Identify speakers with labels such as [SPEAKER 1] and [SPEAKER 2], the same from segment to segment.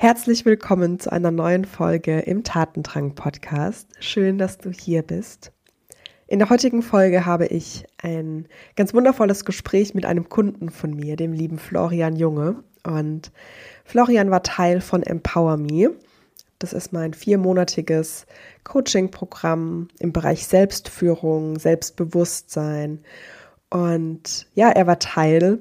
[SPEAKER 1] Herzlich willkommen zu einer neuen Folge im Tatendrang Podcast. Schön, dass du hier bist. In der heutigen Folge habe ich ein ganz wundervolles Gespräch mit einem Kunden von mir, dem lieben Florian Junge. Und Florian war Teil von Empower Me. Das ist mein viermonatiges Coaching-Programm im Bereich Selbstführung, Selbstbewusstsein. Und ja, er war Teil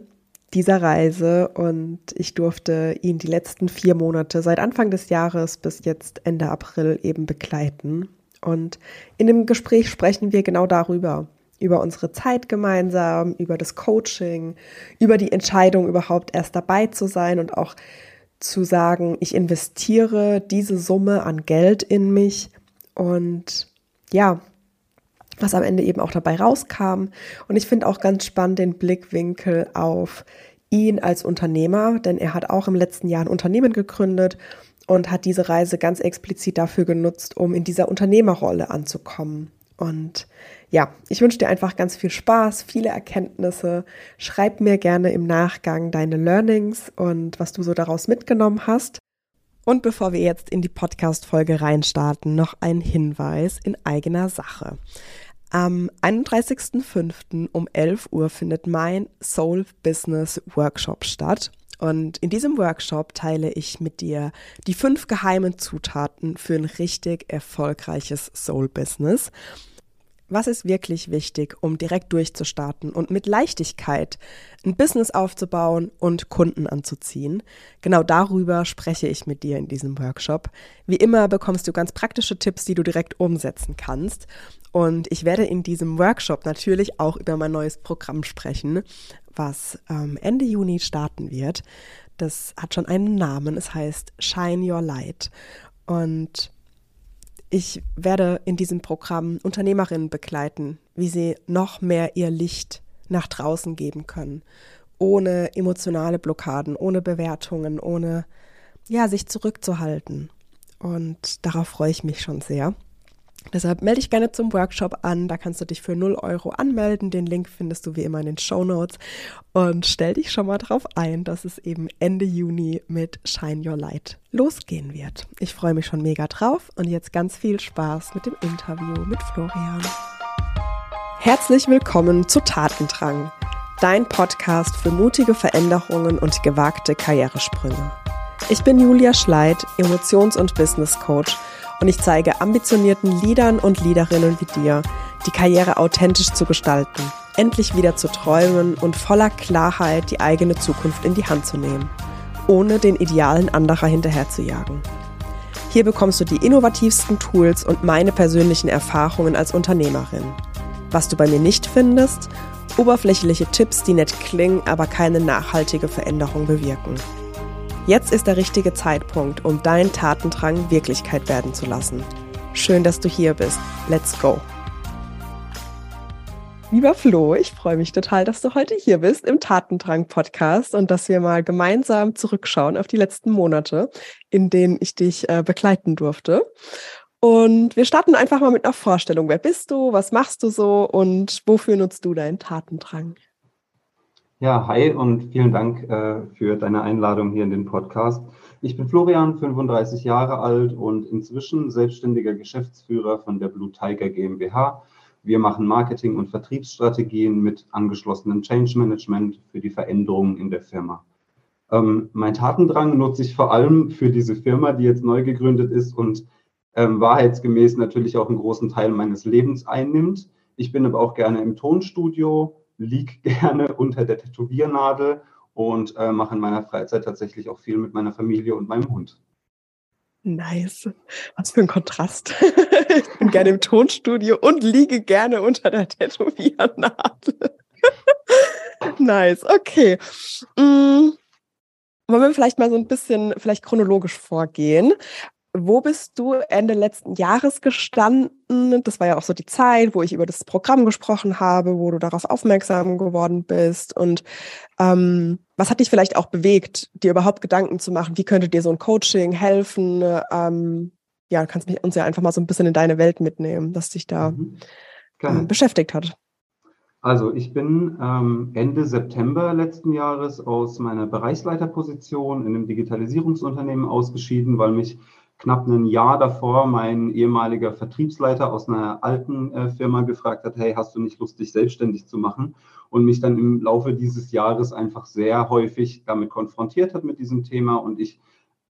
[SPEAKER 1] dieser Reise und ich durfte ihn die letzten vier Monate seit Anfang des Jahres bis jetzt Ende April eben begleiten. Und in dem Gespräch sprechen wir genau darüber, über unsere Zeit gemeinsam, über das Coaching, über die Entscheidung überhaupt erst dabei zu sein und auch zu sagen, ich investiere diese Summe an Geld in mich und ja, was am Ende eben auch dabei rauskam. Und ich finde auch ganz spannend den Blickwinkel auf ihn als Unternehmer, denn er hat auch im letzten Jahr ein Unternehmen gegründet und hat diese Reise ganz explizit dafür genutzt, um in dieser Unternehmerrolle anzukommen. Und ja, ich wünsche dir einfach ganz viel Spaß, viele Erkenntnisse. Schreib mir gerne im Nachgang deine Learnings und was du so daraus mitgenommen hast. Und bevor wir jetzt in die Podcast-Folge reinstarten, noch ein Hinweis in eigener Sache. Am 31.05. um 11 Uhr findet mein Soul Business Workshop statt. Und in diesem Workshop teile ich mit dir die fünf geheimen Zutaten für ein richtig erfolgreiches Soul Business. Was ist wirklich wichtig, um direkt durchzustarten und mit Leichtigkeit ein Business aufzubauen und Kunden anzuziehen? Genau darüber spreche ich mit dir in diesem Workshop. Wie immer bekommst du ganz praktische Tipps, die du direkt umsetzen kannst. Und ich werde in diesem Workshop natürlich auch über mein neues Programm sprechen, was ähm, Ende Juni starten wird. Das hat schon einen Namen. Es heißt Shine Your Light. Und ich werde in diesem Programm Unternehmerinnen begleiten, wie sie noch mehr ihr Licht nach draußen geben können, ohne emotionale Blockaden, ohne Bewertungen, ohne ja, sich zurückzuhalten. Und darauf freue ich mich schon sehr. Deshalb melde dich gerne zum Workshop an. Da kannst du dich für 0 Euro anmelden. Den Link findest du wie immer in den Show Notes. Und stell dich schon mal drauf ein, dass es eben Ende Juni mit Shine Your Light losgehen wird. Ich freue mich schon mega drauf und jetzt ganz viel Spaß mit dem Interview mit Florian. Herzlich willkommen zu Tatendrang, dein Podcast für mutige Veränderungen und gewagte Karrieresprünge. Ich bin Julia Schleid, Emotions- und Business Coach und ich zeige ambitionierten Leadern und Leaderinnen wie dir, die Karriere authentisch zu gestalten, endlich wieder zu träumen und voller Klarheit die eigene Zukunft in die Hand zu nehmen, ohne den Idealen anderer hinterherzujagen. Hier bekommst du die innovativsten Tools und meine persönlichen Erfahrungen als Unternehmerin. Was du bei mir nicht findest, oberflächliche Tipps, die nett klingen, aber keine nachhaltige Veränderung bewirken. Jetzt ist der richtige Zeitpunkt, um deinen Tatendrang Wirklichkeit werden zu lassen. Schön, dass du hier bist. Let's go. Lieber Flo, ich freue mich total, dass du heute hier bist im Tatendrang-Podcast und dass wir mal gemeinsam zurückschauen auf die letzten Monate, in denen ich dich äh, begleiten durfte. Und wir starten einfach mal mit einer Vorstellung. Wer bist du? Was machst du so? Und wofür nutzt du deinen Tatendrang?
[SPEAKER 2] Ja, hi und vielen Dank äh, für deine Einladung hier in den Podcast. Ich bin Florian, 35 Jahre alt und inzwischen selbstständiger Geschäftsführer von der Blue Tiger GmbH. Wir machen Marketing- und Vertriebsstrategien mit angeschlossenem Change Management für die Veränderungen in der Firma. Ähm, mein Tatendrang nutze ich vor allem für diese Firma, die jetzt neu gegründet ist und ähm, wahrheitsgemäß natürlich auch einen großen Teil meines Lebens einnimmt. Ich bin aber auch gerne im Tonstudio, liege gerne unter der Tätowiernadel und äh, mache in meiner Freizeit tatsächlich auch viel mit meiner Familie und meinem Hund.
[SPEAKER 1] Nice. Was für ein Kontrast. ich bin gerne im Tonstudio und liege gerne unter der Tätowiernadel. nice, okay. Mm. Wollen wir vielleicht mal so ein bisschen vielleicht chronologisch vorgehen? Wo bist du Ende letzten Jahres gestanden? Das war ja auch so die Zeit, wo ich über das Programm gesprochen habe, wo du darauf aufmerksam geworden bist. Und ähm, was hat dich vielleicht auch bewegt, dir überhaupt Gedanken zu machen? Wie könnte dir so ein Coaching helfen? Ähm, ja, du kannst mich uns ja einfach mal so ein bisschen in deine Welt mitnehmen, dass dich da mhm. ähm, beschäftigt hat.
[SPEAKER 2] Also ich bin ähm, Ende September letzten Jahres aus meiner Bereichsleiterposition in einem Digitalisierungsunternehmen ausgeschieden, weil mich knapp ein Jahr davor mein ehemaliger Vertriebsleiter aus einer alten äh, Firma gefragt hat, hey, hast du nicht Lust, dich selbstständig zu machen? Und mich dann im Laufe dieses Jahres einfach sehr häufig damit konfrontiert hat mit diesem Thema und ich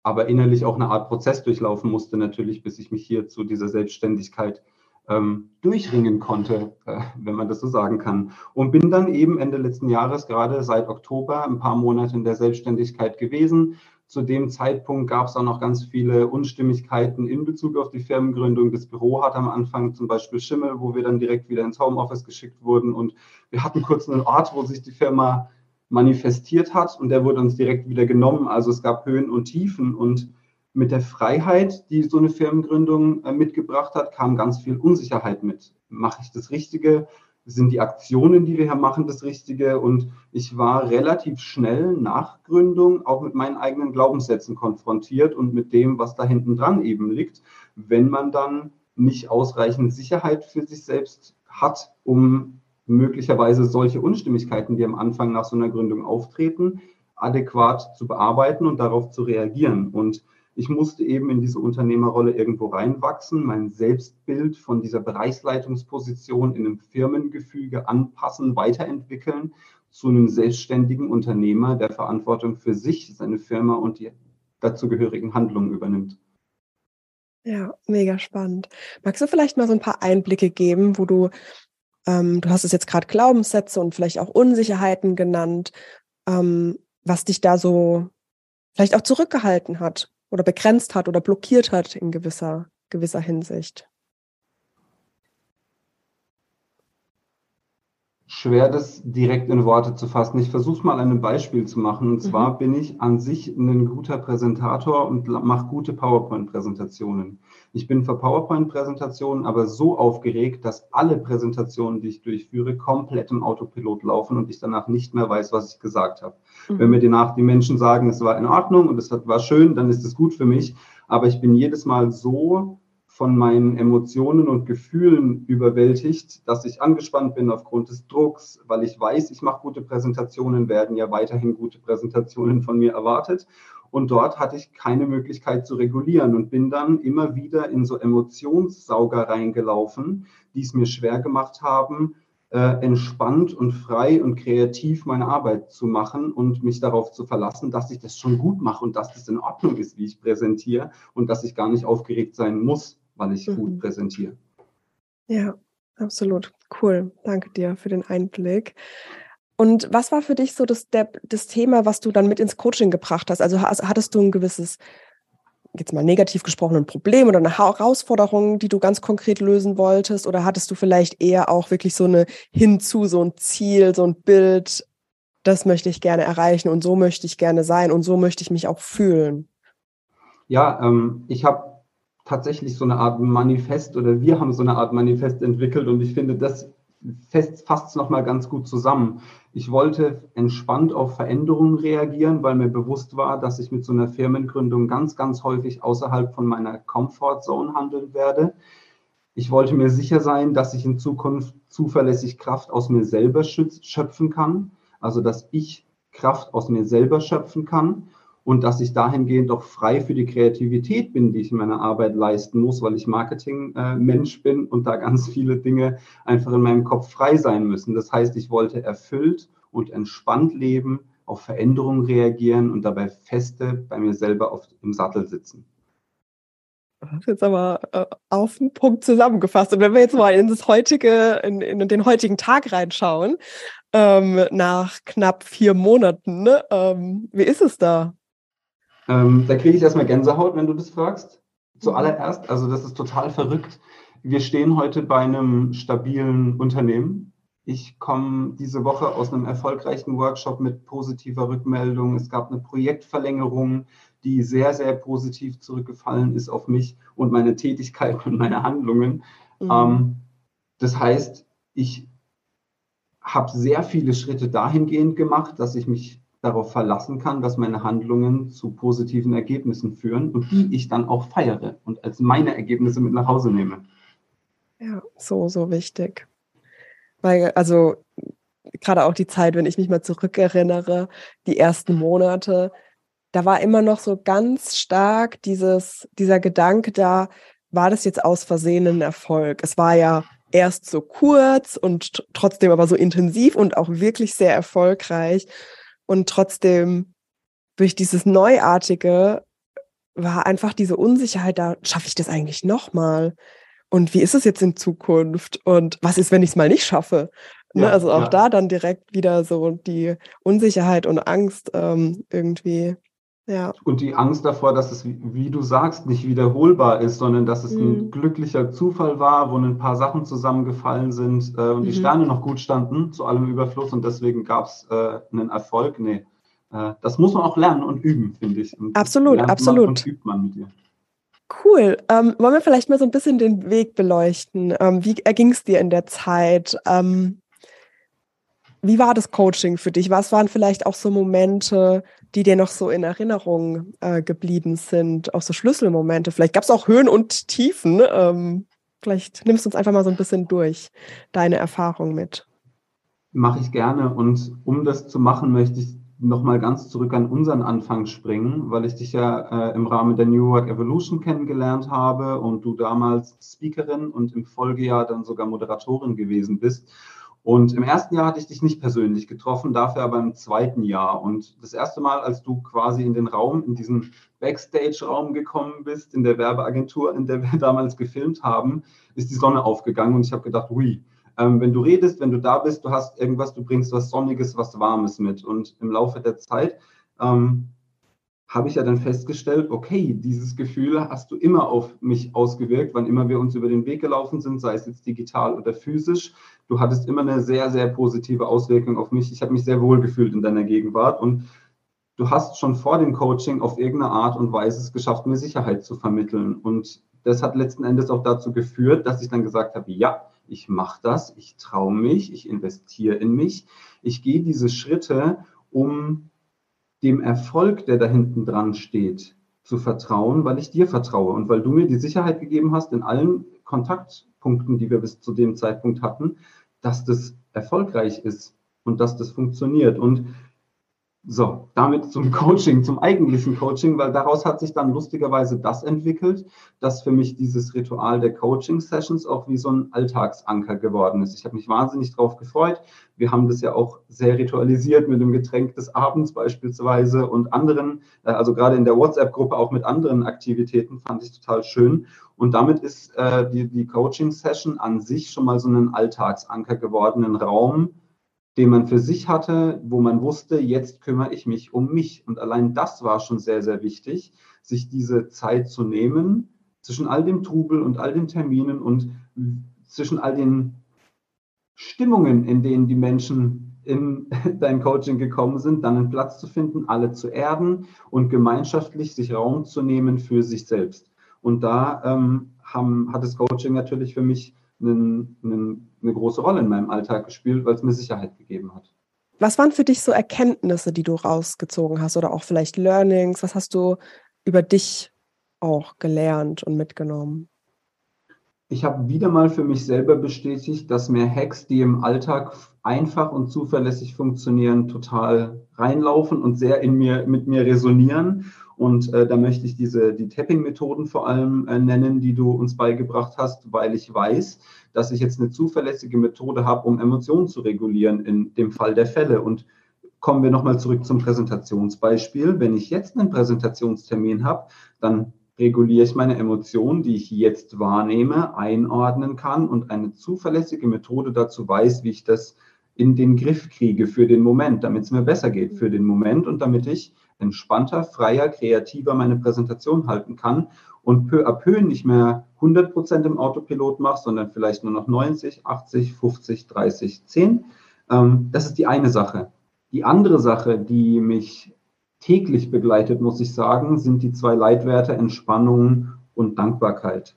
[SPEAKER 2] aber innerlich auch eine Art Prozess durchlaufen musste, natürlich, bis ich mich hier zu dieser Selbstständigkeit ähm, durchringen konnte, äh, wenn man das so sagen kann. Und bin dann eben Ende letzten Jahres, gerade seit Oktober, ein paar Monate in der Selbstständigkeit gewesen, zu dem Zeitpunkt gab es auch noch ganz viele Unstimmigkeiten in Bezug auf die Firmengründung. Das Büro hat am Anfang zum Beispiel Schimmel, wo wir dann direkt wieder ins Homeoffice geschickt wurden. Und wir hatten kurz einen Ort, wo sich die Firma manifestiert hat und der wurde uns direkt wieder genommen. Also es gab Höhen und Tiefen und mit der Freiheit, die so eine Firmengründung äh, mitgebracht hat, kam ganz viel Unsicherheit mit. Mache ich das Richtige? Sind die Aktionen, die wir hier machen, das Richtige. Und ich war relativ schnell nach Gründung auch mit meinen eigenen Glaubenssätzen konfrontiert und mit dem, was da hinten dran eben liegt, wenn man dann nicht ausreichend Sicherheit für sich selbst hat, um möglicherweise solche Unstimmigkeiten, die am Anfang nach so einer Gründung auftreten, adäquat zu bearbeiten und darauf zu reagieren. Und ich musste eben in diese Unternehmerrolle irgendwo reinwachsen, mein Selbstbild von dieser Bereichsleitungsposition in einem Firmengefüge anpassen, weiterentwickeln zu einem selbstständigen Unternehmer, der Verantwortung für sich, seine Firma und die dazugehörigen Handlungen übernimmt.
[SPEAKER 1] Ja, mega spannend. Magst du vielleicht mal so ein paar Einblicke geben, wo du, ähm, du hast es jetzt gerade Glaubenssätze und vielleicht auch Unsicherheiten genannt, ähm, was dich da so vielleicht auch zurückgehalten hat? Oder begrenzt hat oder blockiert hat in gewisser, gewisser Hinsicht.
[SPEAKER 2] Schwer, das direkt in Worte zu fassen. Ich versuche es mal an einem Beispiel zu machen. Und mhm. zwar bin ich an sich ein guter Präsentator und mache gute PowerPoint-Präsentationen. Ich bin für PowerPoint-Präsentationen aber so aufgeregt, dass alle Präsentationen, die ich durchführe, komplett im Autopilot laufen und ich danach nicht mehr weiß, was ich gesagt habe. Mhm. Wenn mir danach die Menschen sagen, es war in Ordnung und es war schön, dann ist es gut für mich. Aber ich bin jedes Mal so von meinen Emotionen und Gefühlen überwältigt, dass ich angespannt bin aufgrund des Drucks, weil ich weiß, ich mache gute Präsentationen, werden ja weiterhin gute Präsentationen von mir erwartet. Und dort hatte ich keine Möglichkeit zu regulieren und bin dann immer wieder in so Emotionssauger reingelaufen, die es mir schwer gemacht haben, äh, entspannt und frei und kreativ meine Arbeit zu machen und mich darauf zu verlassen, dass ich das schon gut mache und dass das in Ordnung ist, wie ich präsentiere und dass ich gar nicht aufgeregt sein muss, weil ich mhm. gut präsentiere.
[SPEAKER 1] Ja, absolut. Cool. Danke dir für den Einblick. Und was war für dich so das, der, das Thema, was du dann mit ins Coaching gebracht hast? Also hattest du ein gewisses, jetzt mal negativ gesprochen, ein Problem oder eine Herausforderung, die du ganz konkret lösen wolltest? Oder hattest du vielleicht eher auch wirklich so eine hinzu, so ein Ziel, so ein Bild, das möchte ich gerne erreichen und so möchte ich gerne sein und so möchte ich mich auch fühlen?
[SPEAKER 2] Ja, ähm, ich habe tatsächlich so eine Art Manifest oder wir haben so eine Art Manifest entwickelt und ich finde, das fasst es nochmal ganz gut zusammen. Ich wollte entspannt auf Veränderungen reagieren, weil mir bewusst war, dass ich mit so einer Firmengründung ganz, ganz häufig außerhalb von meiner Comfortzone handeln werde. Ich wollte mir sicher sein, dass ich in Zukunft zuverlässig Kraft aus mir selber schöpfen kann, also dass ich Kraft aus mir selber schöpfen kann und dass ich dahingehend auch frei für die Kreativität bin, die ich in meiner Arbeit leisten muss, weil ich Marketing-Mensch bin und da ganz viele Dinge einfach in meinem Kopf frei sein müssen. Das heißt, ich wollte erfüllt und entspannt leben, auf Veränderungen reagieren und dabei feste bei mir selber auf, im Sattel sitzen.
[SPEAKER 1] Das ist jetzt aber äh, auf den Punkt zusammengefasst. Und wenn wir jetzt mal in das heutige, in, in den heutigen Tag reinschauen, ähm, nach knapp vier Monaten, ne, ähm, wie ist es da?
[SPEAKER 2] Ähm, da kriege ich erstmal Gänsehaut, wenn du das fragst. Zuallererst, also das ist total verrückt. Wir stehen heute bei einem stabilen Unternehmen. Ich komme diese Woche aus einem erfolgreichen Workshop mit positiver Rückmeldung. Es gab eine Projektverlängerung, die sehr, sehr positiv zurückgefallen ist auf mich und meine Tätigkeit und meine Handlungen. Mhm. Ähm, das heißt, ich habe sehr viele Schritte dahingehend gemacht, dass ich mich darauf verlassen kann, dass meine Handlungen zu positiven Ergebnissen führen und die ich dann auch feiere und als meine Ergebnisse mit nach Hause nehme.
[SPEAKER 1] Ja, so, so wichtig. Weil, also gerade auch die Zeit, wenn ich mich mal zurückerinnere, die ersten Monate, da war immer noch so ganz stark dieses, dieser Gedanke da, war das jetzt aus Versehen ein Erfolg? Es war ja erst so kurz und trotzdem aber so intensiv und auch wirklich sehr erfolgreich. Und trotzdem durch dieses Neuartige war einfach diese Unsicherheit da, schaffe ich das eigentlich nochmal? Und wie ist es jetzt in Zukunft? Und was ist, wenn ich es mal nicht schaffe? Ne? Ja, also auch ja. da dann direkt wieder so die Unsicherheit und Angst ähm, irgendwie. Ja.
[SPEAKER 2] Und die Angst davor, dass es, wie du sagst, nicht wiederholbar ist, sondern dass es mhm. ein glücklicher Zufall war, wo ein paar Sachen zusammengefallen sind äh, und mhm. die Sterne noch gut standen, zu allem Überfluss und deswegen gab es äh, einen Erfolg. Nee, äh, das muss man auch lernen und üben, finde ich. Und
[SPEAKER 1] absolut, absolut. und übt man mit dir. Cool. Ähm, wollen wir vielleicht mal so ein bisschen den Weg beleuchten? Ähm, wie erging es dir in der Zeit? Ähm, wie war das Coaching für dich? Was waren vielleicht auch so Momente, die dir noch so in Erinnerung äh, geblieben sind? Auch so Schlüsselmomente. Vielleicht gab es auch Höhen und Tiefen. Ähm, vielleicht nimmst du uns einfach mal so ein bisschen durch deine Erfahrung mit.
[SPEAKER 2] Mache ich gerne. Und um das zu machen, möchte ich nochmal ganz zurück an unseren Anfang springen, weil ich dich ja äh, im Rahmen der New Work Evolution kennengelernt habe und du damals Speakerin und im Folgejahr dann sogar Moderatorin gewesen bist. Und im ersten Jahr hatte ich dich nicht persönlich getroffen, dafür aber im zweiten Jahr. Und das erste Mal, als du quasi in den Raum, in diesen Backstage-Raum gekommen bist, in der Werbeagentur, in der wir damals gefilmt haben, ist die Sonne aufgegangen und ich habe gedacht, ui, ähm, wenn du redest, wenn du da bist, du hast irgendwas, du bringst was Sonniges, was Warmes mit. Und im Laufe der Zeit ähm, habe ich ja dann festgestellt, okay, dieses Gefühl hast du immer auf mich ausgewirkt, wann immer wir uns über den Weg gelaufen sind, sei es jetzt digital oder physisch. Du hattest immer eine sehr, sehr positive Auswirkung auf mich. Ich habe mich sehr wohl gefühlt in deiner Gegenwart und du hast schon vor dem Coaching auf irgendeine Art und Weise es geschafft, mir Sicherheit zu vermitteln. Und das hat letzten Endes auch dazu geführt, dass ich dann gesagt habe, ja, ich mache das, ich traue mich, ich investiere in mich, ich gehe diese Schritte, um dem Erfolg, der da hinten dran steht, zu vertrauen, weil ich dir vertraue und weil du mir die Sicherheit gegeben hast in allen Kontaktpunkten, die wir bis zu dem Zeitpunkt hatten, dass das erfolgreich ist und dass das funktioniert. Und so, damit zum Coaching, zum eigentlichen Coaching, weil daraus hat sich dann lustigerweise das entwickelt, dass für mich dieses Ritual der Coaching-Sessions auch wie so ein Alltagsanker geworden ist. Ich habe mich wahnsinnig drauf gefreut. Wir haben das ja auch sehr ritualisiert mit dem Getränk des Abends beispielsweise und anderen, äh, also gerade in der WhatsApp-Gruppe auch mit anderen Aktivitäten, fand ich total schön. Und damit ist äh, die, die Coaching-Session an sich schon mal so ein Alltagsanker geworden, ein Raum, den man für sich hatte, wo man wusste, jetzt kümmere ich mich um mich. Und allein das war schon sehr, sehr wichtig, sich diese Zeit zu nehmen zwischen all dem Trubel und all den Terminen und zwischen all den Stimmungen, in denen die Menschen in dein Coaching gekommen sind, dann einen Platz zu finden, alle zu erden und gemeinschaftlich sich Raum zu nehmen für sich selbst. Und da ähm, haben, hat das Coaching natürlich für mich einen, eine große Rolle in meinem Alltag gespielt, weil es mir Sicherheit gegeben hat.
[SPEAKER 1] Was waren für dich so Erkenntnisse, die du rausgezogen hast oder auch vielleicht Learnings? Was hast du über dich auch gelernt und mitgenommen?
[SPEAKER 2] Ich habe wieder mal für mich selber bestätigt, dass mir Hacks, die im Alltag einfach und zuverlässig funktionieren, total reinlaufen und sehr in mir, mit mir resonieren. Und äh, da möchte ich diese, die Tapping-Methoden vor allem äh, nennen, die du uns beigebracht hast, weil ich weiß, dass ich jetzt eine zuverlässige Methode habe, um Emotionen zu regulieren in dem Fall der Fälle. Und kommen wir nochmal zurück zum Präsentationsbeispiel. Wenn ich jetzt einen Präsentationstermin habe, dann reguliere ich meine Emotionen, die ich jetzt wahrnehme, einordnen kann und eine zuverlässige Methode dazu weiß, wie ich das in den Griff kriege für den Moment, damit es mir besser geht für den Moment und damit ich entspannter, freier, kreativer meine Präsentation halten kann und peu à peu nicht mehr 100 Prozent im Autopilot mache, sondern vielleicht nur noch 90, 80, 50, 30, 10. das ist die eine Sache. Die andere Sache, die mich täglich begleitet, muss ich sagen, sind die zwei Leitwerte Entspannung und Dankbarkeit.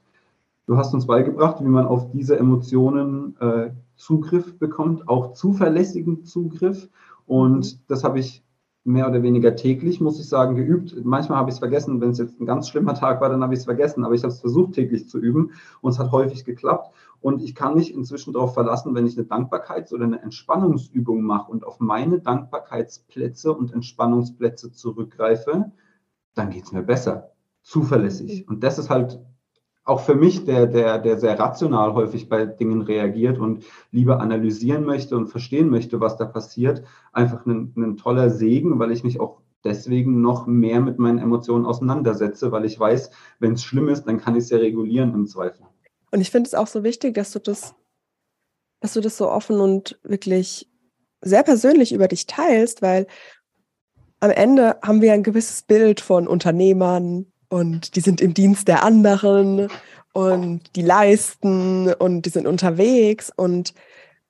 [SPEAKER 2] Du hast uns beigebracht, wie man auf diese Emotionen äh, Zugriff bekommt, auch zuverlässigen Zugriff. Und das habe ich mehr oder weniger täglich, muss ich sagen, geübt. Manchmal habe ich es vergessen, wenn es jetzt ein ganz schlimmer Tag war, dann habe ich es vergessen, aber ich habe es versucht täglich zu üben und es hat häufig geklappt. Und ich kann mich inzwischen darauf verlassen, wenn ich eine Dankbarkeits- oder eine Entspannungsübung mache und auf meine Dankbarkeitsplätze und Entspannungsplätze zurückgreife, dann geht es mir besser, zuverlässig. Und das ist halt auch für mich, der, der, der sehr rational häufig bei Dingen reagiert und lieber analysieren möchte und verstehen möchte, was da passiert, einfach ein, ein toller Segen, weil ich mich auch deswegen noch mehr mit meinen Emotionen auseinandersetze, weil ich weiß, wenn es schlimm ist, dann kann ich es ja regulieren im Zweifel.
[SPEAKER 1] Und ich finde es auch so wichtig, dass du das, dass du das so offen und wirklich sehr persönlich über dich teilst, weil am Ende haben wir ein gewisses Bild von Unternehmern, und die sind im Dienst der anderen. Und die leisten. Und die sind unterwegs. Und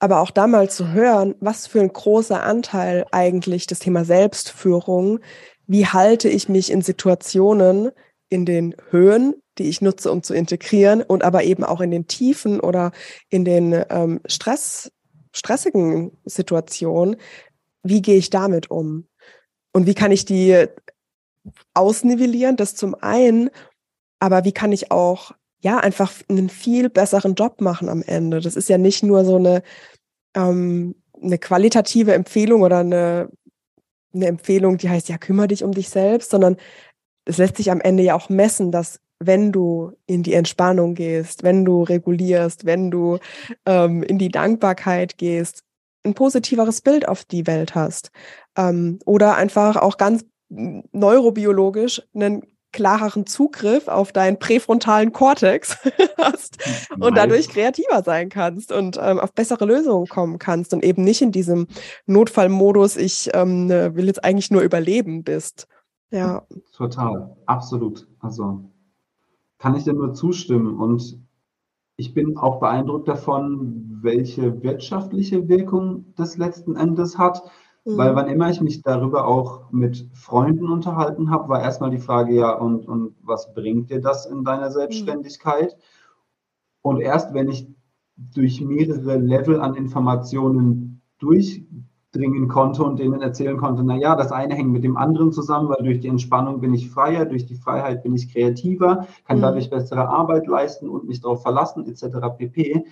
[SPEAKER 1] aber auch da mal zu hören, was für ein großer Anteil eigentlich das Thema Selbstführung, wie halte ich mich in Situationen, in den Höhen, die ich nutze, um zu integrieren und aber eben auch in den Tiefen oder in den ähm, Stress, stressigen Situationen, wie gehe ich damit um? Und wie kann ich die ausnivellieren, das zum einen, aber wie kann ich auch ja einfach einen viel besseren Job machen am Ende? Das ist ja nicht nur so eine, ähm, eine qualitative Empfehlung oder eine, eine Empfehlung, die heißt, ja, kümmere dich um dich selbst, sondern es lässt sich am Ende ja auch messen, dass wenn du in die Entspannung gehst, wenn du regulierst, wenn du ähm, in die Dankbarkeit gehst, ein positiveres Bild auf die Welt hast. Ähm, oder einfach auch ganz neurobiologisch einen klareren Zugriff auf deinen präfrontalen Kortex hast und dadurch kreativer sein kannst und ähm, auf bessere Lösungen kommen kannst und eben nicht in diesem Notfallmodus, ich ähm, ne, will jetzt eigentlich nur überleben bist. Ja.
[SPEAKER 2] Total, absolut. Also kann ich dir nur zustimmen und ich bin auch beeindruckt davon, welche wirtschaftliche Wirkung das letzten Endes hat. Mhm. Weil wann immer ich mich darüber auch mit Freunden unterhalten habe, war erstmal die Frage, ja, und, und was bringt dir das in deiner mhm. Selbstständigkeit? Mhm. Und erst wenn ich durch mehrere Level an Informationen durchdringen konnte und denen erzählen konnte, na ja, das eine hängt mit dem anderen zusammen, weil durch die Entspannung bin ich freier, durch die Freiheit bin ich kreativer, kann mhm. dadurch bessere Arbeit leisten und mich darauf verlassen, etc. pp.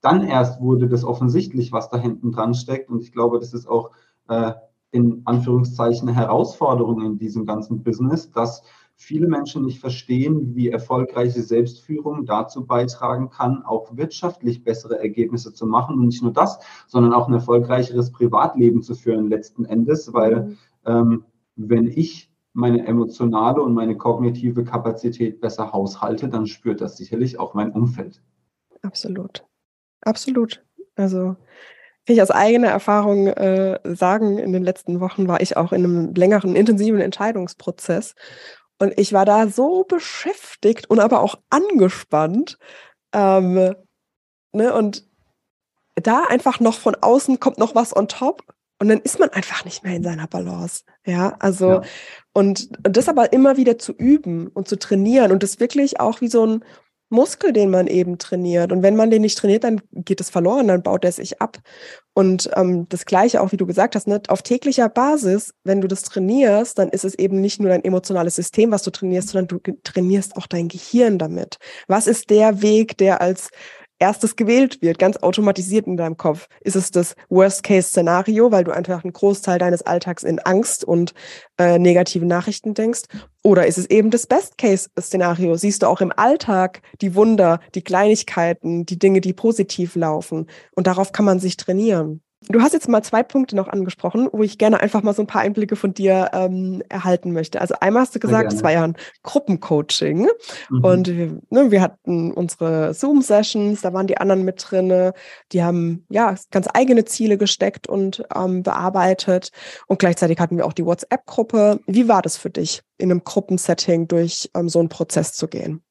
[SPEAKER 2] Dann erst wurde das offensichtlich, was da hinten dran steckt. Und ich glaube, das ist auch äh, in Anführungszeichen Herausforderung in diesem ganzen Business, dass viele Menschen nicht verstehen, wie erfolgreiche Selbstführung dazu beitragen kann, auch wirtschaftlich bessere Ergebnisse zu machen. Und nicht nur das, sondern auch ein erfolgreicheres Privatleben zu führen letzten Endes, weil mhm. ähm, wenn ich meine emotionale und meine kognitive Kapazität besser haushalte, dann spürt das sicherlich auch mein Umfeld.
[SPEAKER 1] Absolut. Absolut. Also kann ich aus eigener Erfahrung äh, sagen, in den letzten Wochen war ich auch in einem längeren, intensiven Entscheidungsprozess. Und ich war da so beschäftigt und aber auch angespannt. Ähm, ne, und da einfach noch von außen kommt noch was on top. Und dann ist man einfach nicht mehr in seiner Balance. Ja, also, ja. Und, und das aber immer wieder zu üben und zu trainieren und das wirklich auch wie so ein, Muskel, den man eben trainiert. Und wenn man den nicht trainiert, dann geht es verloren, dann baut er sich ab. Und ähm, das Gleiche auch, wie du gesagt hast, ne, auf täglicher Basis, wenn du das trainierst, dann ist es eben nicht nur dein emotionales System, was du trainierst, sondern du trainierst auch dein Gehirn damit. Was ist der Weg, der als erstes gewählt wird, ganz automatisiert in deinem Kopf? Ist es das Worst-Case-Szenario, weil du einfach einen Großteil deines Alltags in Angst und äh, negative Nachrichten denkst? Oder ist es eben das Best-Case-Szenario? Siehst du auch im Alltag die Wunder, die Kleinigkeiten, die Dinge, die positiv laufen? Und darauf kann man sich trainieren. Du hast jetzt mal zwei Punkte noch angesprochen, wo ich gerne einfach mal so ein paar Einblicke von dir ähm, erhalten möchte. Also einmal hast du gesagt, es war ja ein Gruppencoaching mhm. und wir, ne, wir hatten unsere Zoom-Sessions, da waren die anderen mit drin, die haben ja ganz eigene Ziele gesteckt und ähm, bearbeitet und gleichzeitig hatten wir auch die WhatsApp-Gruppe. Wie war das für dich, in einem Gruppensetting durch ähm, so einen Prozess zu gehen?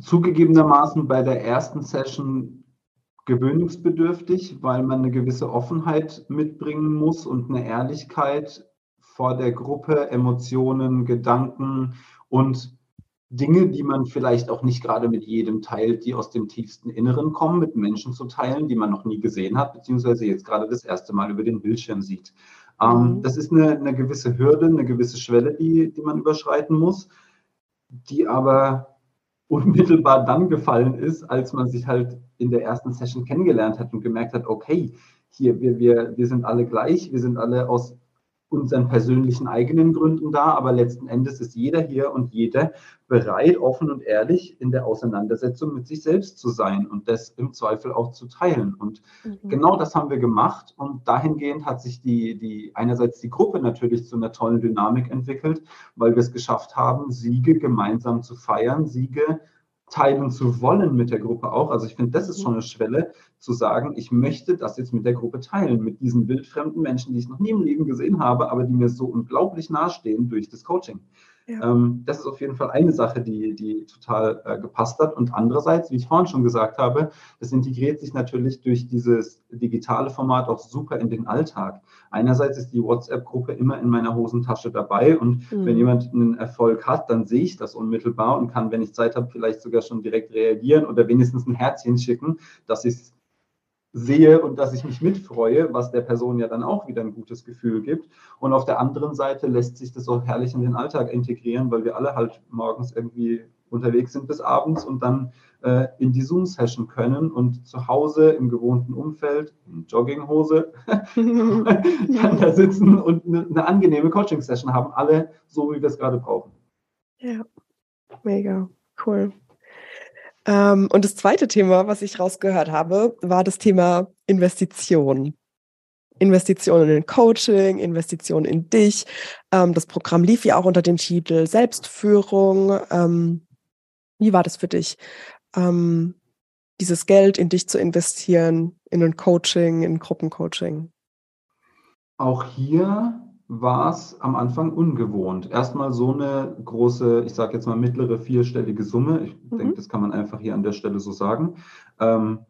[SPEAKER 2] Zugegebenermaßen bei der ersten Session gewöhnungsbedürftig, weil man eine gewisse Offenheit mitbringen muss und eine Ehrlichkeit vor der Gruppe, Emotionen, Gedanken und Dinge, die man vielleicht auch nicht gerade mit jedem teilt, die aus dem tiefsten Inneren kommen, mit Menschen zu teilen, die man noch nie gesehen hat, beziehungsweise jetzt gerade das erste Mal über den Bildschirm sieht. Ähm, mhm. Das ist eine, eine, gewisse Hürde, eine gewisse Schwelle, die, die man überschreiten muss, die aber unmittelbar dann gefallen ist, als man sich halt in der ersten Session kennengelernt hat und gemerkt hat, okay, hier, wir, wir, wir sind alle gleich, wir sind alle aus unseren persönlichen eigenen Gründen da, aber letzten Endes ist jeder hier und jeder bereit, offen und ehrlich in der Auseinandersetzung mit sich selbst zu sein und das im Zweifel auch zu teilen. Und mhm. genau das haben wir gemacht und dahingehend hat sich die, die einerseits die Gruppe natürlich zu einer tollen Dynamik entwickelt, weil wir es geschafft haben, Siege gemeinsam zu feiern, Siege teilen zu wollen mit der Gruppe auch. Also ich finde, das ist schon eine Schwelle, zu sagen, ich möchte das jetzt mit der Gruppe teilen, mit diesen wildfremden Menschen, die ich noch nie im Leben gesehen habe, aber die mir so unglaublich nahestehen durch das Coaching. Ja. Ähm, das ist auf jeden Fall eine Sache, die, die total äh, gepasst hat. Und andererseits, wie ich vorhin schon gesagt habe, das integriert sich natürlich durch dieses digitale Format auch super in den Alltag. Einerseits ist die WhatsApp-Gruppe immer in meiner Hosentasche dabei und mhm. wenn jemand einen Erfolg hat, dann sehe ich das unmittelbar und kann, wenn ich Zeit habe, vielleicht sogar schon direkt reagieren oder wenigstens ein Herzchen schicken, dass ich es sehe und dass ich mich mitfreue, was der Person ja dann auch wieder ein gutes Gefühl gibt. Und auf der anderen Seite lässt sich das auch herrlich in den Alltag integrieren, weil wir alle halt morgens irgendwie unterwegs sind bis abends und dann äh, in die Zoom-Session können und zu Hause im gewohnten Umfeld, in Jogginghose, dann da sitzen und eine, eine angenehme Coaching-Session haben, alle so, wie wir es gerade brauchen.
[SPEAKER 1] Ja, mega, cool. Ähm, und das zweite Thema, was ich rausgehört habe, war das Thema Investition. Investitionen in Coaching, Investitionen in dich. Ähm, das Programm lief ja auch unter dem Titel Selbstführung. Ähm, wie war das für dich, ähm, dieses Geld in dich zu investieren, in ein Coaching, in Gruppencoaching?
[SPEAKER 2] Auch hier war es am Anfang ungewohnt. Erstmal so eine große, ich sage jetzt mal mittlere vierstellige Summe, ich mhm. denke, das kann man einfach hier an der Stelle so sagen, ähm,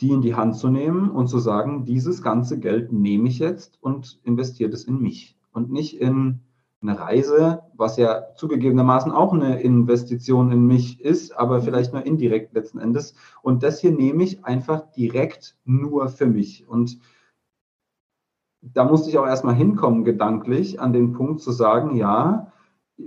[SPEAKER 2] die in die Hand zu nehmen und zu sagen, dieses ganze Geld nehme ich jetzt und investiere das in mich und nicht in eine Reise, was ja zugegebenermaßen auch eine Investition in mich ist, aber mhm. vielleicht nur indirekt letzten Endes. Und das hier nehme ich einfach direkt nur für mich. Und da musste ich auch erstmal hinkommen, gedanklich, an den Punkt zu sagen, ja,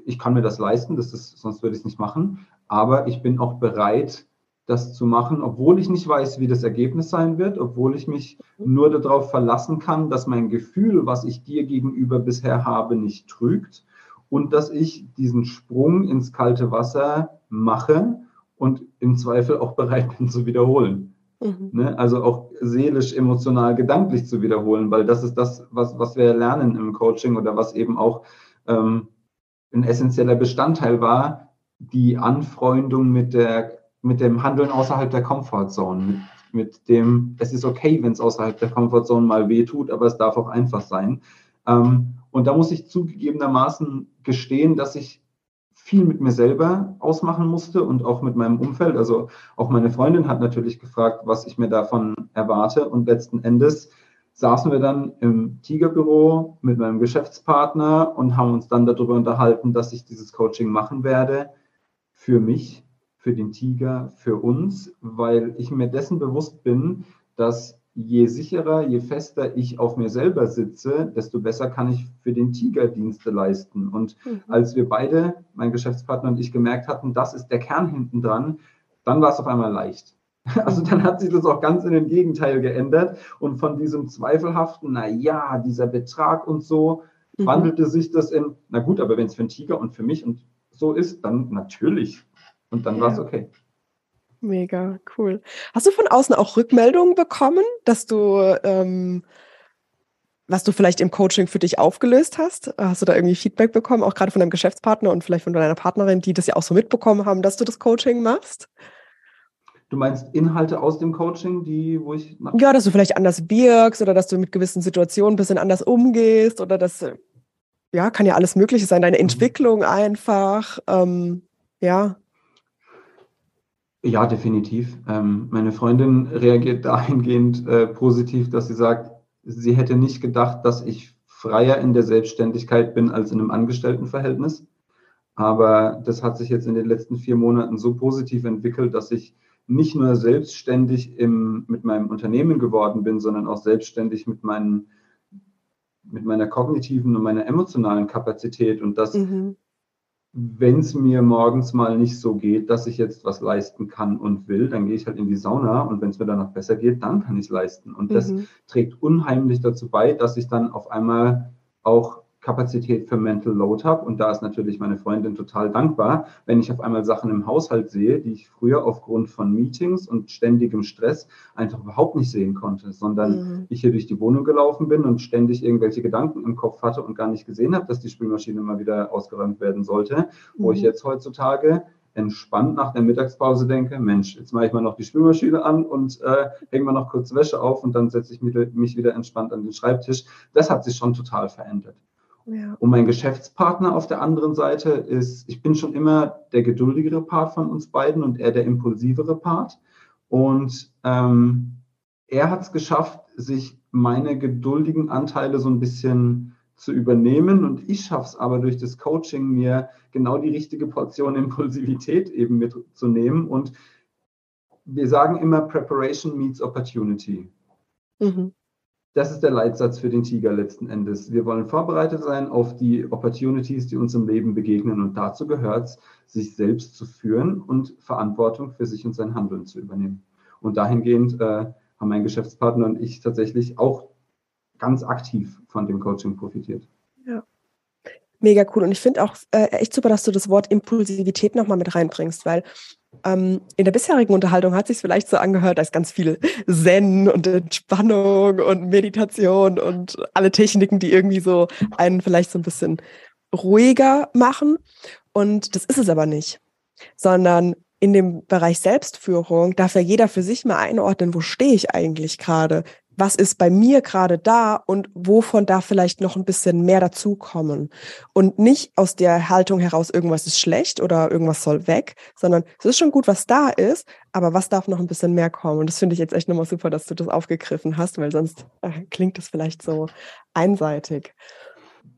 [SPEAKER 2] ich kann mir das leisten, das ist, sonst würde ich es nicht machen, aber ich bin auch bereit, das zu machen, obwohl ich nicht weiß, wie das Ergebnis sein wird, obwohl ich mich nur darauf verlassen kann, dass mein Gefühl, was ich dir gegenüber bisher habe, nicht trügt und dass ich diesen Sprung ins kalte Wasser mache und im Zweifel auch bereit bin zu wiederholen. Mhm. Ne? Also auch seelisch, emotional, gedanklich zu wiederholen, weil das ist das, was, was wir lernen im Coaching oder was eben auch ähm, ein essentieller Bestandteil war, die Anfreundung mit, der, mit dem Handeln außerhalb der Comfortzone, mit, mit dem, es ist okay, wenn es außerhalb der Comfortzone mal weh tut, aber es darf auch einfach sein. Ähm, und da muss ich zugegebenermaßen gestehen, dass ich viel mit mir selber ausmachen musste und auch mit meinem Umfeld. Also auch meine Freundin hat natürlich gefragt, was ich mir davon erwarte. Und letzten Endes saßen wir dann im Tigerbüro mit meinem Geschäftspartner und haben uns dann darüber unterhalten, dass ich dieses Coaching machen werde für mich, für den Tiger, für uns, weil ich mir dessen bewusst bin, dass je sicherer, je fester ich auf mir selber sitze, desto besser kann ich für den Tiger Dienste leisten. Und mhm. als wir beide, mein Geschäftspartner und ich, gemerkt hatten, das ist der Kern hinten dran, dann war es auf einmal leicht. Also dann hat sich das auch ganz in den Gegenteil geändert und von diesem zweifelhaften, na ja, dieser Betrag und so, mhm. wandelte sich das in, na gut, aber wenn es für den Tiger und für mich und so ist, dann natürlich. Und dann ja. war es okay.
[SPEAKER 1] Mega cool. Hast du von außen auch Rückmeldungen bekommen, dass du, ähm, was du vielleicht im Coaching für dich aufgelöst hast? Hast du da irgendwie Feedback bekommen, auch gerade von deinem Geschäftspartner und vielleicht von deiner Partnerin, die das ja auch so mitbekommen haben, dass du das Coaching machst?
[SPEAKER 2] Du meinst Inhalte aus dem Coaching, die, wo ich.
[SPEAKER 1] Ja, dass du vielleicht anders wirkst oder dass du mit gewissen Situationen ein bisschen anders umgehst oder dass, ja, kann ja alles Mögliche sein, deine mhm. Entwicklung einfach. Ähm, ja.
[SPEAKER 2] Ja, definitiv. Ähm, meine Freundin reagiert dahingehend äh, positiv, dass sie sagt, sie hätte nicht gedacht, dass ich freier in der Selbstständigkeit bin als in einem Angestelltenverhältnis. Aber das hat sich jetzt in den letzten vier Monaten so positiv entwickelt, dass ich nicht nur selbstständig im, mit meinem Unternehmen geworden bin, sondern auch selbstständig mit meinen mit meiner kognitiven und meiner emotionalen Kapazität und das, mhm. Wenn es mir morgens mal nicht so geht, dass ich jetzt was leisten kann und will, dann gehe ich halt in die Sauna und wenn es mir danach besser geht, dann kann ich es leisten. Und das mhm. trägt unheimlich dazu bei, dass ich dann auf einmal auch Kapazität für Mental Load habe. Und da ist natürlich meine Freundin total dankbar, wenn ich auf einmal Sachen im Haushalt sehe, die ich früher aufgrund von Meetings und ständigem Stress einfach überhaupt nicht sehen konnte, sondern mhm. ich hier durch die Wohnung gelaufen bin und ständig irgendwelche Gedanken im Kopf hatte und gar nicht gesehen habe, dass die Spülmaschine mal wieder ausgeräumt werden sollte, mhm. wo ich mhm. jetzt heutzutage entspannt nach der Mittagspause denke, Mensch, jetzt mache ich mal noch die Spülmaschine an und äh, hänge mal noch kurz Wäsche auf und dann setze ich mich wieder entspannt an den Schreibtisch. Das hat sich schon total verändert. Ja. Und mein Geschäftspartner auf der anderen Seite ist, ich bin schon immer der geduldigere Part von uns beiden und er der impulsivere Part. Und ähm, er hat es geschafft, sich meine geduldigen Anteile so ein bisschen zu übernehmen und ich schaffe es aber durch das Coaching mir genau die richtige Portion Impulsivität eben mitzunehmen und wir sagen immer Preparation meets Opportunity. Mhm. Das ist der Leitsatz für den Tiger letzten Endes. Wir wollen vorbereitet sein auf die Opportunities, die uns im Leben begegnen. Und dazu gehört es, sich selbst zu führen und Verantwortung für sich und sein Handeln zu übernehmen. Und dahingehend äh, haben mein Geschäftspartner und ich tatsächlich auch ganz aktiv von dem Coaching profitiert.
[SPEAKER 1] Ja. Mega cool. Und ich finde auch äh, echt super, dass du das Wort Impulsivität nochmal mit reinbringst, weil ähm, in der bisherigen Unterhaltung hat sich vielleicht so angehört, da ist ganz viel Zen und Entspannung und Meditation und alle Techniken, die irgendwie so einen vielleicht so ein bisschen ruhiger machen. Und das ist es aber nicht, sondern in dem Bereich Selbstführung darf ja jeder für sich mal einordnen, wo stehe ich eigentlich gerade? Was ist bei mir gerade da und wovon darf vielleicht noch ein bisschen mehr dazukommen. Und nicht aus der Haltung heraus, irgendwas ist schlecht oder irgendwas soll weg, sondern es ist schon gut, was da ist, aber was darf noch ein bisschen mehr kommen. Und das finde ich jetzt echt nochmal super, dass du das aufgegriffen hast, weil sonst äh, klingt das vielleicht so einseitig.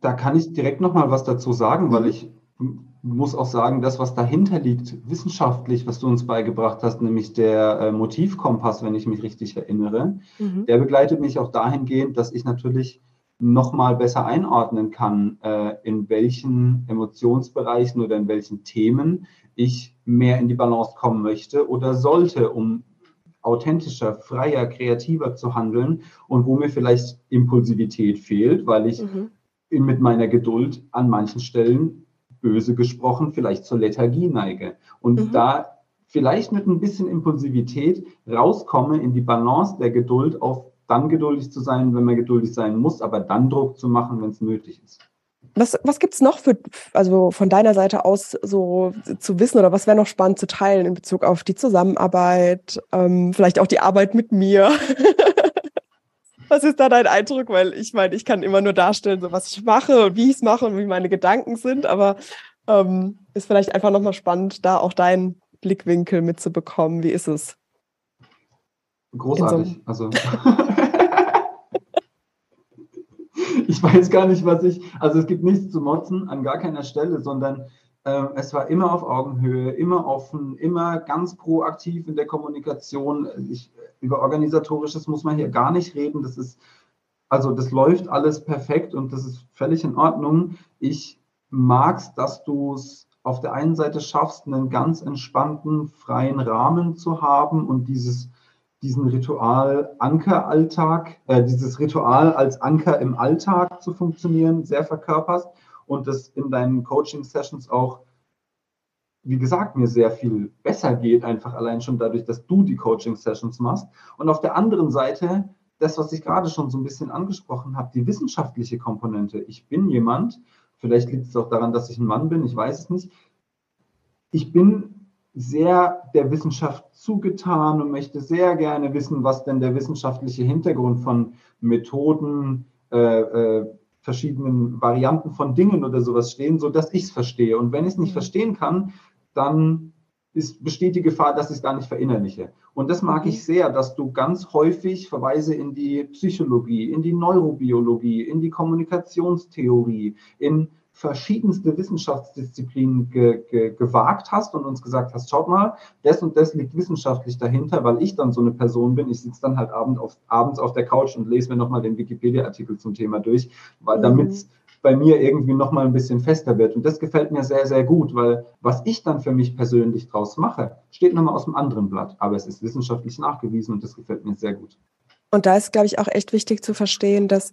[SPEAKER 2] Da kann ich direkt nochmal was dazu sagen, weil ich muss auch sagen, das, was dahinter liegt, wissenschaftlich, was du uns beigebracht hast, nämlich der äh, Motivkompass, wenn ich mich richtig erinnere, mhm. der begleitet mich auch dahingehend, dass ich natürlich nochmal besser einordnen kann, äh, in welchen Emotionsbereichen oder in welchen Themen ich mehr in die Balance kommen möchte oder sollte, um authentischer, freier, kreativer zu handeln und wo mir vielleicht Impulsivität fehlt, weil ich mhm. mit meiner Geduld an manchen Stellen böse gesprochen, vielleicht zur Lethargie neige. Und mhm. da vielleicht mit ein bisschen Impulsivität rauskomme in die Balance der Geduld auf dann geduldig zu sein, wenn man geduldig sein muss, aber dann Druck zu machen, wenn es nötig ist.
[SPEAKER 1] Was, was gibt es noch für, also von deiner Seite aus so zu wissen oder was wäre noch spannend zu teilen in Bezug auf die Zusammenarbeit, ähm, vielleicht auch die Arbeit mit mir? Was ist da dein Eindruck? Weil ich meine, ich kann immer nur darstellen, so was ich mache und wie ich es mache und wie meine Gedanken sind, aber ähm, ist vielleicht einfach nochmal spannend, da auch deinen Blickwinkel mitzubekommen. Wie ist es?
[SPEAKER 2] Großartig. So also ich weiß gar nicht, was ich. Also es gibt nichts zu motzen an gar keiner Stelle, sondern äh, es war immer auf Augenhöhe, immer offen, immer ganz proaktiv in der Kommunikation. Ich, über organisatorisches muss man hier gar nicht reden. Das ist, also das läuft alles perfekt und das ist völlig in Ordnung. Ich mag es, dass du es auf der einen Seite schaffst, einen ganz entspannten, freien Rahmen zu haben und dieses, diesen Ritual Ankeralltag, äh, dieses Ritual als Anker im Alltag zu funktionieren, sehr verkörperst und das in deinen Coaching-Sessions auch wie gesagt, mir sehr viel besser geht, einfach allein schon dadurch, dass du die Coaching-Sessions machst. Und auf der anderen Seite, das, was ich gerade schon so ein bisschen angesprochen habe, die wissenschaftliche Komponente. Ich bin jemand, vielleicht liegt es auch daran, dass ich ein Mann bin, ich weiß es nicht. Ich bin sehr der Wissenschaft zugetan und möchte sehr gerne wissen, was denn der wissenschaftliche Hintergrund von Methoden, äh, äh, verschiedenen Varianten von Dingen oder sowas stehen, so dass ich es verstehe. Und wenn ich es nicht mhm. verstehen kann, dann ist, besteht die Gefahr, dass ich es gar nicht verinnerliche. Und das mag ich mhm. sehr, dass du ganz häufig Verweise in die Psychologie, in die Neurobiologie, in die Kommunikationstheorie, in verschiedenste Wissenschaftsdisziplinen ge, ge, gewagt hast und uns gesagt hast, schaut mal, das und das liegt wissenschaftlich dahinter, weil ich dann so eine Person bin. Ich sitze dann halt abend auf, abends auf der Couch und lese mir nochmal den Wikipedia-Artikel zum Thema durch, weil mhm. damit bei mir irgendwie nochmal ein bisschen fester wird. Und das gefällt mir sehr, sehr gut, weil was ich dann für mich persönlich draus mache, steht nochmal aus dem anderen Blatt. Aber es ist wissenschaftlich nachgewiesen und das gefällt mir sehr gut.
[SPEAKER 1] Und da ist, glaube ich, auch echt wichtig zu verstehen, dass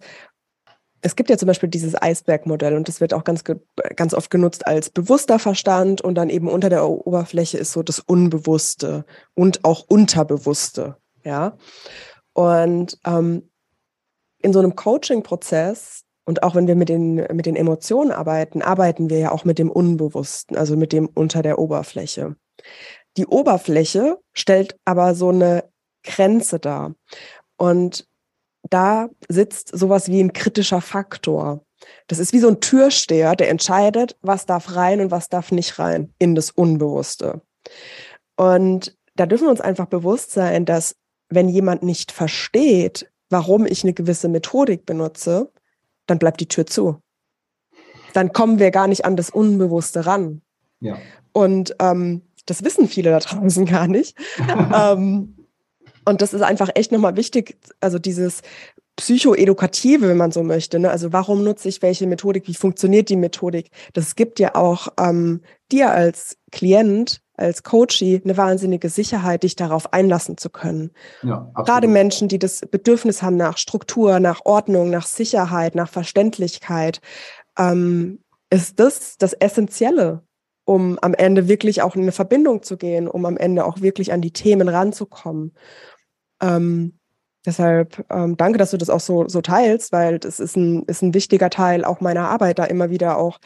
[SPEAKER 1] es gibt ja zum Beispiel dieses Eisbergmodell und das wird auch ganz, ganz oft genutzt als bewusster Verstand und dann eben unter der Oberfläche ist so das Unbewusste und auch Unterbewusste. Ja. Und ähm, in so einem Coaching-Prozess und auch wenn wir mit den, mit den Emotionen arbeiten, arbeiten wir ja auch mit dem Unbewussten, also mit dem unter der Oberfläche. Die Oberfläche stellt aber so eine Grenze dar. Und da sitzt sowas wie ein kritischer Faktor. Das ist wie so ein Türsteher, der entscheidet, was darf rein und was darf nicht rein in das Unbewusste. Und da dürfen wir uns einfach bewusst sein, dass wenn jemand nicht versteht, warum ich eine gewisse Methodik benutze, dann bleibt die Tür zu. Dann kommen wir gar nicht an das Unbewusste ran. Ja. Und ähm, das wissen viele da draußen gar nicht. ähm, und das ist einfach echt nochmal wichtig, also dieses psychoedukative, wenn man so möchte. Ne? Also warum nutze ich welche Methodik? Wie funktioniert die Methodik? Das gibt ja auch ähm, dir als Klient, als Coachie eine wahnsinnige Sicherheit, dich darauf einlassen zu können. Ja, Gerade Menschen, die das Bedürfnis haben nach Struktur, nach Ordnung, nach Sicherheit, nach Verständlichkeit, ähm, ist das das Essentielle, um am Ende wirklich auch in eine Verbindung zu gehen, um am Ende auch wirklich an die Themen ranzukommen. Ähm, deshalb ähm, danke, dass du das auch so, so teilst, weil das ist ein, ist ein wichtiger Teil auch meiner Arbeit, da immer wieder auch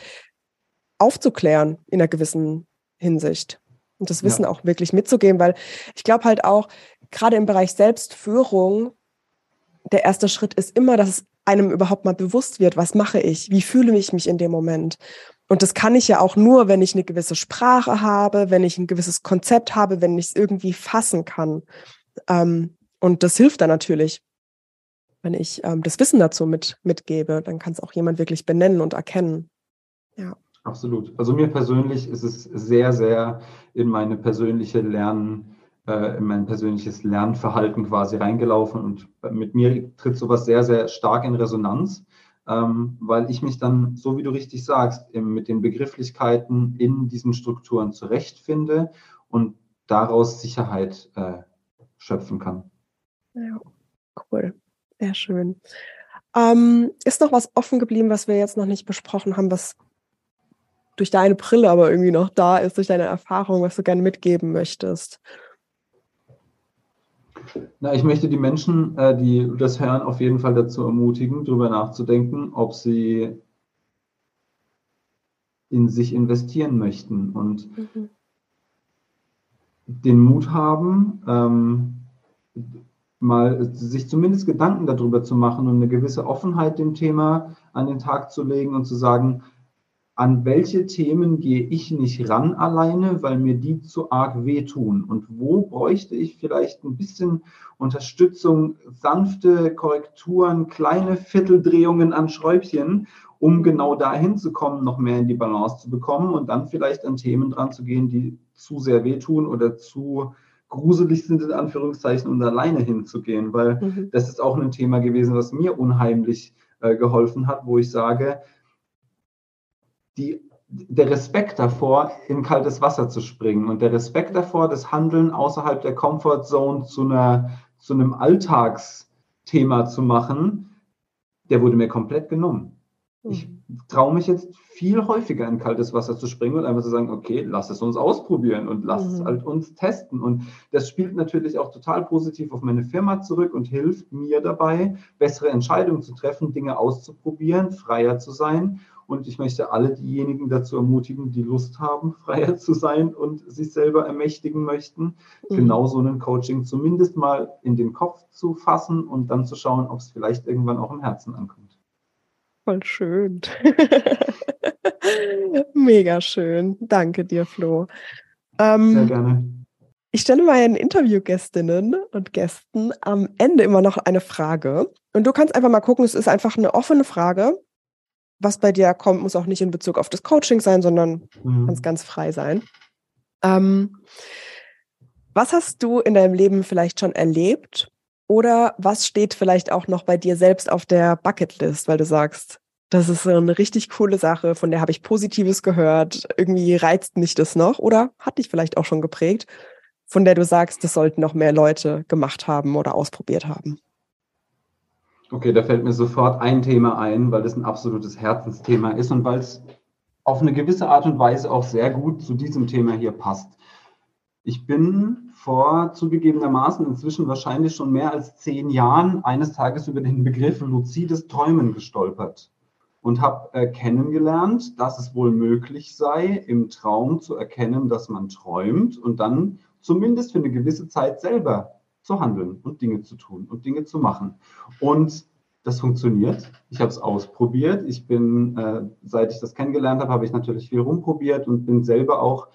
[SPEAKER 1] aufzuklären in einer gewissen Hinsicht und das Wissen ja. auch wirklich mitzugeben, weil ich glaube halt auch, gerade im Bereich Selbstführung, der erste Schritt ist immer, dass es einem überhaupt mal bewusst wird, was mache ich, wie fühle ich mich in dem Moment. Und das kann ich ja auch nur, wenn ich eine gewisse Sprache habe, wenn ich ein gewisses Konzept habe, wenn ich es irgendwie fassen kann. Ähm, und das hilft dann natürlich, wenn ich ähm, das Wissen dazu mit, mitgebe. Dann kann es auch jemand wirklich benennen und erkennen. Ja.
[SPEAKER 2] Absolut. Also mir persönlich ist es sehr, sehr in meine persönliche Lernen, äh, in mein persönliches Lernverhalten quasi reingelaufen und mit mir tritt sowas sehr, sehr stark in Resonanz, ähm, weil ich mich dann, so wie du richtig sagst, mit den Begrifflichkeiten in diesen Strukturen zurechtfinde und daraus Sicherheit äh, schöpfen kann.
[SPEAKER 1] Ja, cool. Sehr schön. Ähm, ist noch was offen geblieben, was wir jetzt noch nicht besprochen haben, was durch deine Brille aber irgendwie noch da ist, durch deine Erfahrung, was du gerne mitgeben möchtest?
[SPEAKER 2] Na, ich möchte die Menschen, äh, die das hören, auf jeden Fall dazu ermutigen, darüber nachzudenken, ob sie in sich investieren möchten und mhm. den Mut haben, ähm, mal sich zumindest Gedanken darüber zu machen und eine gewisse Offenheit dem Thema an den Tag zu legen und zu sagen, an welche Themen gehe ich nicht ran alleine, weil mir die zu arg wehtun? Und wo bräuchte ich vielleicht ein bisschen Unterstützung, sanfte Korrekturen, kleine Vierteldrehungen an Schräubchen, um genau dahin zu kommen, noch mehr in die Balance zu bekommen und dann vielleicht an Themen dran zu gehen, die zu sehr wehtun oder zu gruselig sind, in Anführungszeichen, um alleine hinzugehen, weil mhm. das ist auch ein Thema gewesen, was mir unheimlich äh, geholfen hat, wo ich sage, die, der Respekt davor, in kaltes Wasser zu springen und der Respekt davor, das Handeln außerhalb der Comfortzone zu, einer, zu einem Alltagsthema zu machen, der wurde mir komplett genommen. Ich mhm. traue mich jetzt viel häufiger in kaltes Wasser zu springen und einfach zu sagen, okay, lass es uns ausprobieren und lass mhm. es halt uns testen. Und das spielt natürlich auch total positiv auf meine Firma zurück und hilft mir dabei, bessere Entscheidungen zu treffen, Dinge auszuprobieren, freier zu sein und ich möchte alle diejenigen dazu ermutigen, die Lust haben, freier zu sein und sich selber ermächtigen möchten, mhm. genau so ein Coaching zumindest mal in den Kopf zu fassen und dann zu schauen, ob es vielleicht irgendwann auch im Herzen ankommt.
[SPEAKER 1] Voll schön. Mega schön. Danke dir, Flo. Ähm, Sehr gerne. Ich stelle meinen Interviewgästinnen und Gästen am Ende immer noch eine Frage. Und du kannst einfach mal gucken, es ist einfach eine offene Frage. Was bei dir kommt, muss auch nicht in Bezug auf das Coaching sein, sondern mhm. es ganz frei sein. Ähm, was hast du in deinem Leben vielleicht schon erlebt? Oder was steht vielleicht auch noch bei dir selbst auf der Bucketlist, weil du sagst, das ist so eine richtig coole Sache, von der habe ich Positives gehört, irgendwie reizt mich das noch oder hat dich vielleicht auch schon geprägt, von der du sagst, das sollten noch mehr Leute gemacht haben oder ausprobiert haben?
[SPEAKER 2] Okay, da fällt mir sofort ein Thema ein, weil das ein absolutes Herzensthema ist und weil es auf eine gewisse Art und Weise auch sehr gut zu diesem Thema hier passt. Ich bin vor zugegebenermaßen inzwischen wahrscheinlich schon mehr als zehn Jahren eines Tages über den Begriff luzides Träumen gestolpert und habe äh, kennengelernt, dass es wohl möglich sei, im Traum zu erkennen, dass man träumt und dann zumindest für eine gewisse Zeit selber zu handeln und Dinge zu tun und Dinge zu machen. Und das funktioniert. Ich habe es ausprobiert. Ich bin, äh, seit ich das kennengelernt habe, habe ich natürlich viel rumprobiert und bin selber auch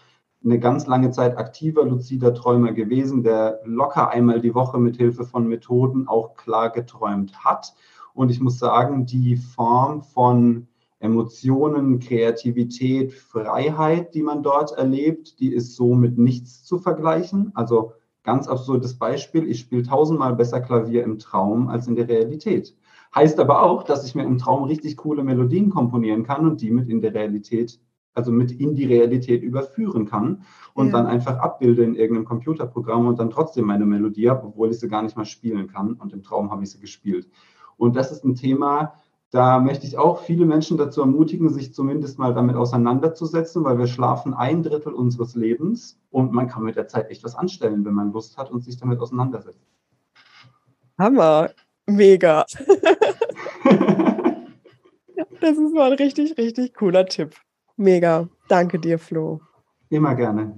[SPEAKER 2] eine ganz lange Zeit aktiver luzider Träumer gewesen, der locker einmal die Woche mit Hilfe von Methoden auch klar geträumt hat. Und ich muss sagen, die Form von Emotionen, Kreativität, Freiheit, die man dort erlebt, die ist so mit nichts zu vergleichen. Also Ganz absurdes Beispiel, ich spiele tausendmal besser Klavier im Traum als in der Realität. Heißt aber auch, dass ich mir im Traum richtig coole Melodien komponieren kann und die mit in der Realität, also mit in die Realität überführen kann und ja. dann einfach abbilde in irgendeinem Computerprogramm und dann trotzdem meine Melodie habe, obwohl ich sie gar nicht mal spielen kann und im Traum habe ich sie gespielt. Und das ist ein Thema, da möchte ich auch viele Menschen dazu ermutigen, sich zumindest mal damit auseinanderzusetzen, weil wir schlafen ein Drittel unseres Lebens und man kann mit der Zeit echt was anstellen, wenn man Lust hat und sich damit auseinandersetzt.
[SPEAKER 1] Hammer, mega. das ist mal ein richtig, richtig cooler Tipp. Mega. Danke dir, Flo.
[SPEAKER 2] Immer gerne.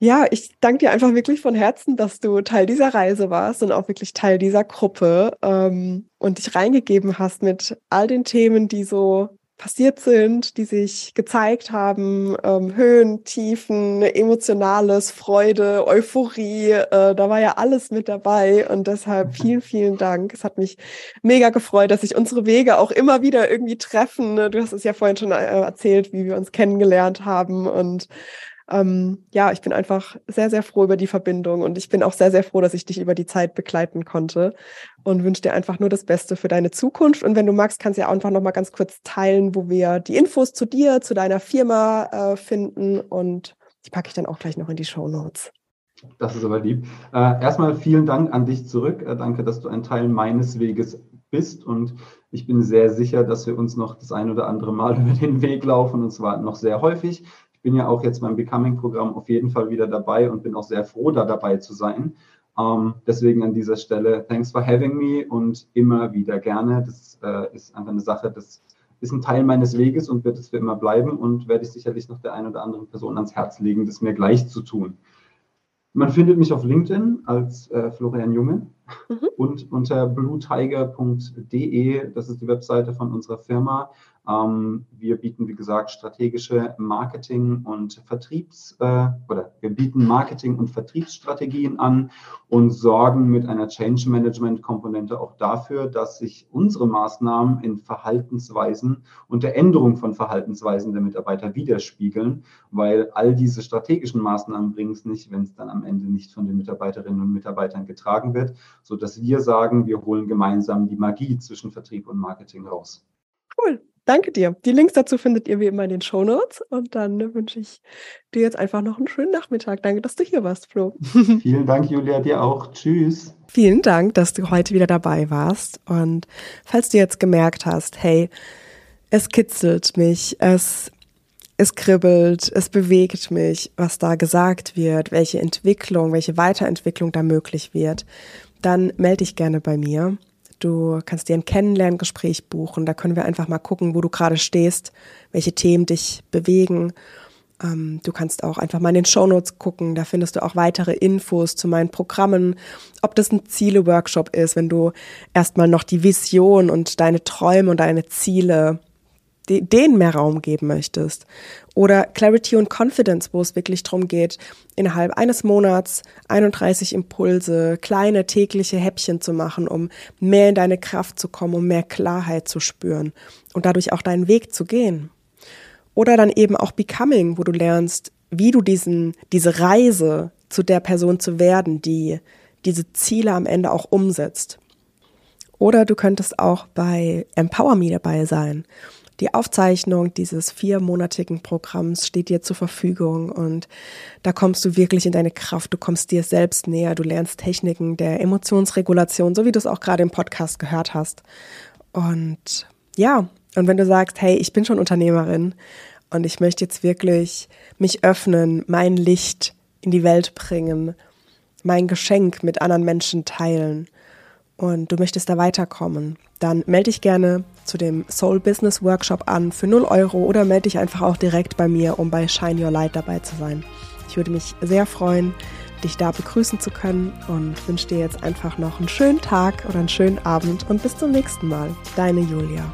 [SPEAKER 1] Ja, ich danke dir einfach wirklich von Herzen, dass du Teil dieser Reise warst und auch wirklich Teil dieser Gruppe ähm, und dich reingegeben hast mit all den Themen, die so passiert sind, die sich gezeigt haben, ähm, Höhen, Tiefen, Emotionales, Freude, Euphorie, äh, da war ja alles mit dabei und deshalb vielen, vielen Dank. Es hat mich mega gefreut, dass sich unsere Wege auch immer wieder irgendwie treffen. Du hast es ja vorhin schon äh, erzählt, wie wir uns kennengelernt haben und ähm, ja, ich bin einfach sehr, sehr froh über die Verbindung und ich bin auch sehr, sehr froh, dass ich dich über die Zeit begleiten konnte und wünsche dir einfach nur das Beste für deine Zukunft. Und wenn du magst, kannst du ja einfach noch mal ganz kurz teilen, wo wir die Infos zu dir, zu deiner Firma äh, finden und die packe ich dann auch gleich noch in die Show Notes.
[SPEAKER 2] Das ist aber lieb. Äh, erstmal vielen Dank an dich zurück. Äh, danke, dass du ein Teil meines Weges bist und ich bin sehr sicher, dass wir uns noch das ein oder andere Mal über den Weg laufen und zwar noch sehr häufig. Ich bin ja auch jetzt beim Becoming-Programm auf jeden Fall wieder dabei und bin auch sehr froh, da dabei zu sein. Ähm, deswegen an dieser Stelle, thanks for having me und immer wieder gerne. Das äh, ist einfach eine Sache, das ist ein Teil meines Weges und wird es für immer bleiben und werde ich sicherlich noch der einen oder anderen Person ans Herz legen, das mir gleich zu tun. Man findet mich auf LinkedIn als äh, Florian Junge mhm. und unter bluetiger.de, das ist die Webseite von unserer Firma, wir bieten, wie gesagt, strategische Marketing- und Vertriebs- äh, oder wir bieten Marketing- und Vertriebsstrategien an und sorgen mit einer Change Management-Komponente auch dafür, dass sich unsere Maßnahmen in Verhaltensweisen und der Änderung von Verhaltensweisen der Mitarbeiter widerspiegeln, weil all diese strategischen Maßnahmen bringen es nicht, wenn es dann am Ende nicht von den Mitarbeiterinnen und Mitarbeitern getragen wird, sodass wir sagen, wir holen gemeinsam die Magie zwischen Vertrieb und Marketing raus.
[SPEAKER 1] Cool. Danke dir. Die Links dazu findet ihr wie immer in den Show Notes. Und dann wünsche ich dir jetzt einfach noch einen schönen Nachmittag. Danke, dass du hier warst, Flo.
[SPEAKER 2] Vielen Dank, Julia, dir auch. Tschüss.
[SPEAKER 1] Vielen Dank, dass du heute wieder dabei warst. Und falls du jetzt gemerkt hast, hey, es kitzelt mich, es, es kribbelt, es bewegt mich, was da gesagt wird, welche Entwicklung, welche Weiterentwicklung da möglich wird, dann melde dich gerne bei mir. Du kannst dir ein Kennenlerngespräch buchen. Da können wir einfach mal gucken, wo du gerade stehst, welche Themen dich bewegen. Ähm, du kannst auch einfach mal in den Shownotes gucken. Da findest du auch weitere Infos zu meinen Programmen. Ob das ein Ziele-Workshop ist, wenn du erstmal noch die Vision und deine Träume und deine Ziele denen mehr Raum geben möchtest. Oder Clarity und Confidence, wo es wirklich darum geht, innerhalb eines Monats 31 Impulse, kleine tägliche Häppchen zu machen, um mehr in deine Kraft zu kommen, um mehr Klarheit zu spüren und dadurch auch deinen Weg zu gehen. Oder dann eben auch Becoming, wo du lernst, wie du diesen, diese Reise zu der Person zu werden, die diese Ziele am Ende auch umsetzt. Oder du könntest auch bei Empower Me dabei sein die Aufzeichnung dieses viermonatigen Programms steht dir zur Verfügung und da kommst du wirklich in deine Kraft, du kommst dir selbst näher, du lernst Techniken der Emotionsregulation, so wie du es auch gerade im Podcast gehört hast. Und ja, und wenn du sagst, hey, ich bin schon Unternehmerin und ich möchte jetzt wirklich mich öffnen, mein Licht in die Welt bringen, mein Geschenk mit anderen Menschen teilen und du möchtest da weiterkommen, dann melde dich gerne zu dem Soul Business Workshop an für 0 Euro oder melde dich einfach auch direkt bei mir, um bei Shine Your Light dabei zu sein. Ich würde mich sehr freuen, dich da begrüßen zu können und wünsche dir jetzt einfach noch einen schönen Tag oder einen schönen Abend und bis zum nächsten Mal. Deine Julia.